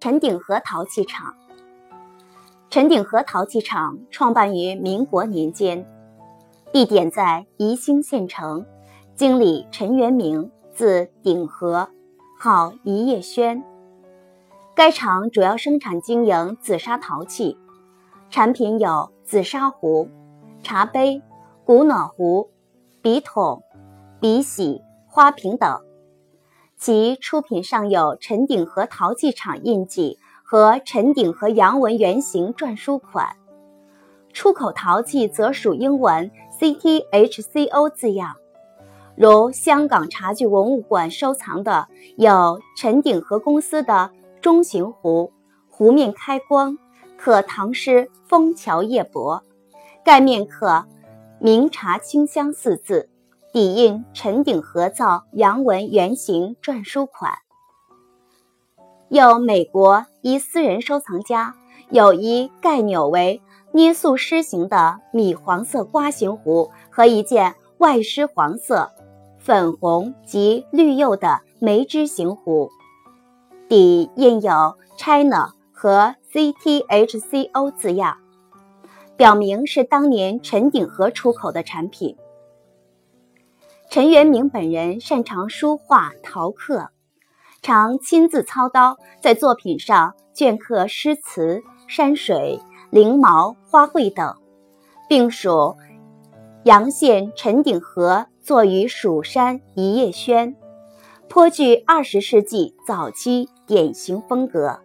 陈鼎和陶器厂。陈鼎和陶器厂创办于民国年间，地点在宜兴县城，经理陈元明，字鼎和，号一叶轩。该厂主要生产经营紫砂陶器，产品有紫砂壶、茶杯、古暖壶、笔筒、笔洗、花瓶等。其出品上有陈鼎和陶器厂印记和陈鼎和洋文原型篆书款，出口陶器则属英文 CTHCO 字样。如香港茶具文物馆收藏的有陈鼎和公司的中型壶，壶面开光，刻唐诗“枫桥夜泊”，盖面刻“明茶清香”四字。底印陈鼎合造洋文圆形篆书款。有美国一私人收藏家有一盖钮为捏塑狮形的米黄色瓜形壶和一件外施黄色、粉红及绿釉的梅枝形壶，底印有 China 和 CTHCO 字样，表明是当年陈鼎和出口的产品。陈元明本人擅长书画陶刻，常亲自操刀在作品上镌刻诗词、山水、灵毛、花卉等，并属阳县陈鼎和作于蜀山一叶轩，颇具二十世纪早期典型风格。